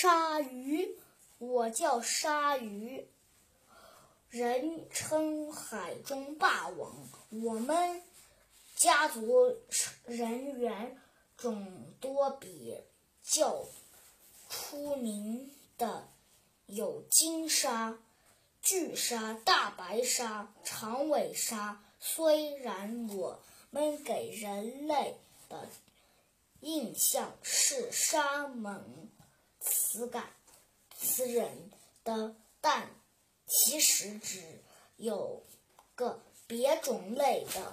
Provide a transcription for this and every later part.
鲨鱼，我叫鲨鱼，人称海中霸王。我们家族人员众多，比较出名的有金鲨、巨鲨、大白鲨、长尾鲨。虽然我们给人类的印象是杀猛、死感，死人的，但其实只有个别种类的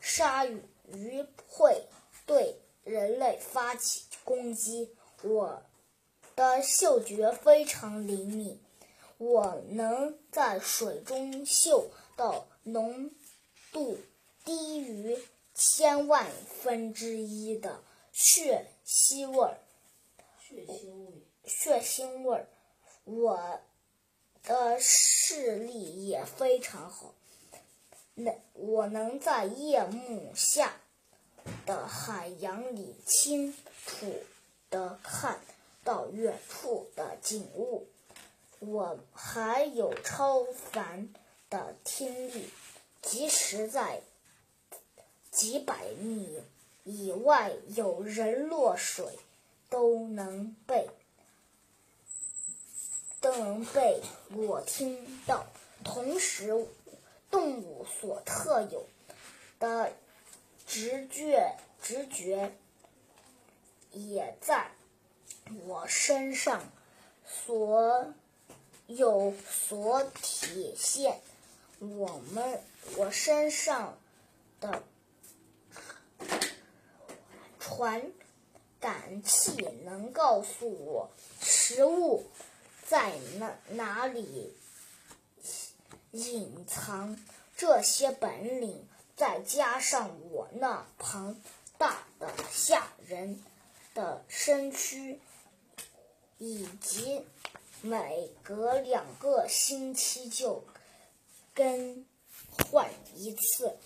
鲨鱼会对人类发起攻击。我的嗅觉非常灵敏，我能在水中嗅到浓度低于。千万分之一的血腥味儿，血腥味，血腥味儿。我的视力也非常好，能我能在夜幕下的海洋里清楚的看到远处的景物。我还有超凡的听力，即使在。几百米以外有人落水，都能被都能被我听到。同时，动物所特有的直觉直觉也在我身上所有所体现。我们我身上的。传感器能告诉我食物在哪哪里隐藏。这些本领再加上我那庞大的吓人的身躯，以及每隔两个星期就更换一次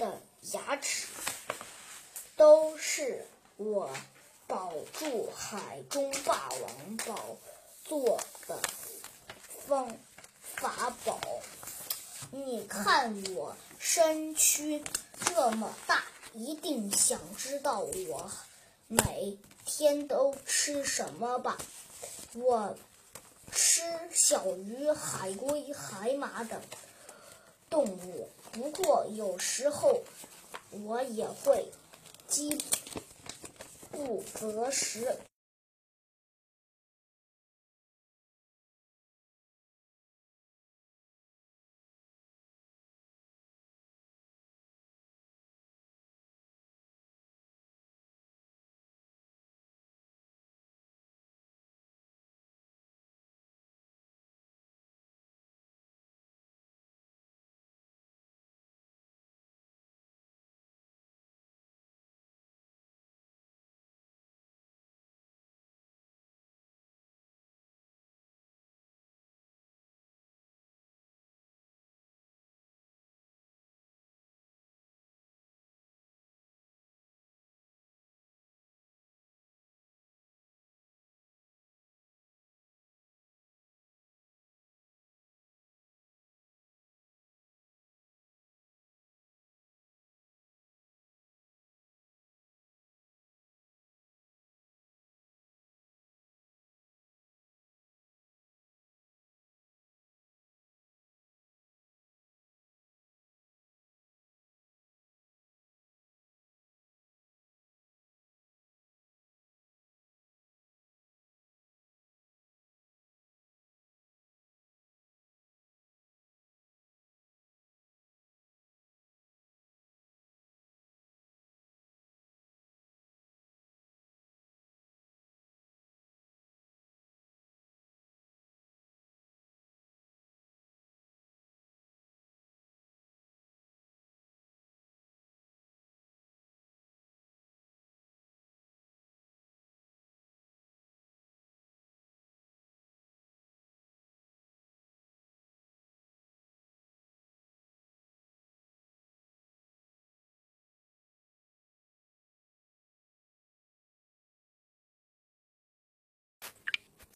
的牙齿。都是我保住海中霸王宝座的方法宝。你看我身躯这么大，一定想知道我每天都吃什么吧？我吃小鱼、海龟、海马等动物，不过有时候我也会。饥不择食。